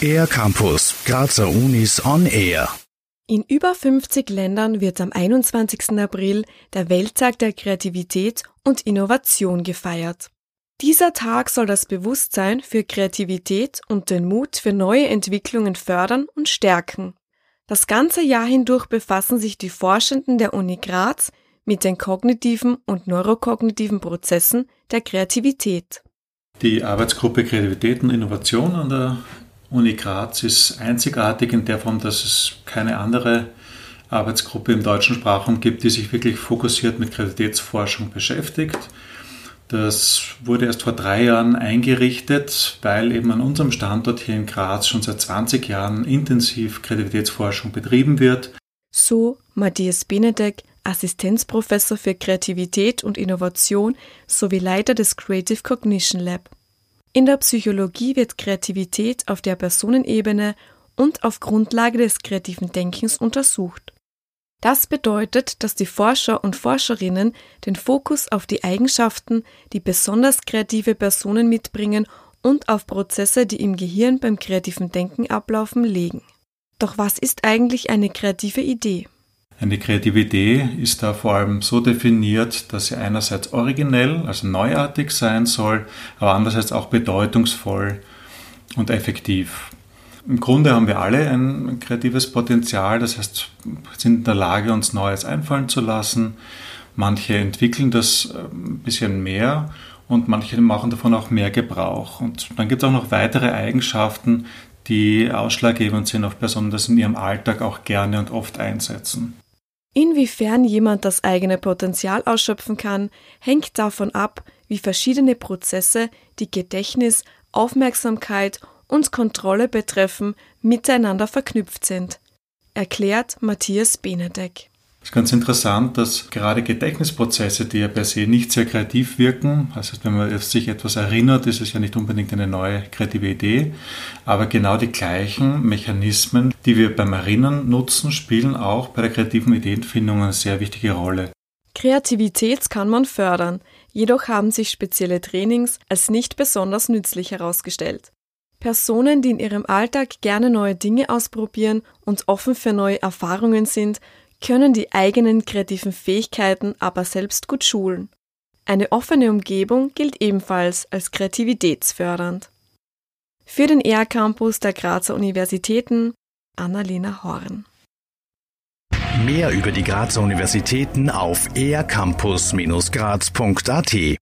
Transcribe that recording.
Air Campus, Grazer Unis on Air. In über 50 Ländern wird am 21. April der Welttag der Kreativität und Innovation gefeiert. Dieser Tag soll das Bewusstsein für Kreativität und den Mut für neue Entwicklungen fördern und stärken. Das ganze Jahr hindurch befassen sich die Forschenden der Uni Graz mit den kognitiven und neurokognitiven Prozessen der Kreativität. Die Arbeitsgruppe Kreativität und Innovation an der Uni Graz ist einzigartig in der Form, dass es keine andere Arbeitsgruppe im deutschen Sprachraum gibt, die sich wirklich fokussiert mit Kreativitätsforschung beschäftigt. Das wurde erst vor drei Jahren eingerichtet, weil eben an unserem Standort hier in Graz schon seit 20 Jahren intensiv Kreativitätsforschung betrieben wird. So Matthias Benedek, Assistenzprofessor für Kreativität und Innovation sowie Leiter des Creative Cognition Lab. In der Psychologie wird Kreativität auf der Personenebene und auf Grundlage des kreativen Denkens untersucht. Das bedeutet, dass die Forscher und Forscherinnen den Fokus auf die Eigenschaften, die besonders kreative Personen mitbringen und auf Prozesse, die im Gehirn beim kreativen Denken ablaufen, legen. Doch was ist eigentlich eine kreative Idee? Eine kreative Idee ist da vor allem so definiert, dass sie einerseits originell, also neuartig sein soll, aber andererseits auch bedeutungsvoll und effektiv. Im Grunde haben wir alle ein kreatives Potenzial, das heißt, sind in der Lage, uns Neues einfallen zu lassen. Manche entwickeln das äh, ein bisschen mehr und manche machen davon auch mehr Gebrauch. Und dann gibt es auch noch weitere Eigenschaften, die ausschlaggebend sind auf Personen, das in ihrem Alltag auch gerne und oft einsetzen. Inwiefern jemand das eigene Potenzial ausschöpfen kann, hängt davon ab, wie verschiedene Prozesse, die Gedächtnis, Aufmerksamkeit und Kontrolle betreffen, miteinander verknüpft sind, erklärt Matthias Benedek. Es ist ganz interessant, dass gerade Gedächtnisprozesse, die ja per se nicht sehr kreativ wirken, heißt, wenn man sich etwas erinnert, ist es ja nicht unbedingt eine neue kreative Idee, aber genau die gleichen Mechanismen, die wir beim Erinnern nutzen, spielen auch bei der kreativen Ideenfindung eine sehr wichtige Rolle. Kreativität kann man fördern, jedoch haben sich spezielle Trainings als nicht besonders nützlich herausgestellt. Personen, die in ihrem Alltag gerne neue Dinge ausprobieren und offen für neue Erfahrungen sind, können die eigenen kreativen Fähigkeiten aber selbst gut schulen. Eine offene Umgebung gilt ebenfalls als kreativitätsfördernd. Für den ER Campus der Grazer Universitäten Annalena Horn. Mehr über die Grazer Universitäten auf ercampus-graz.at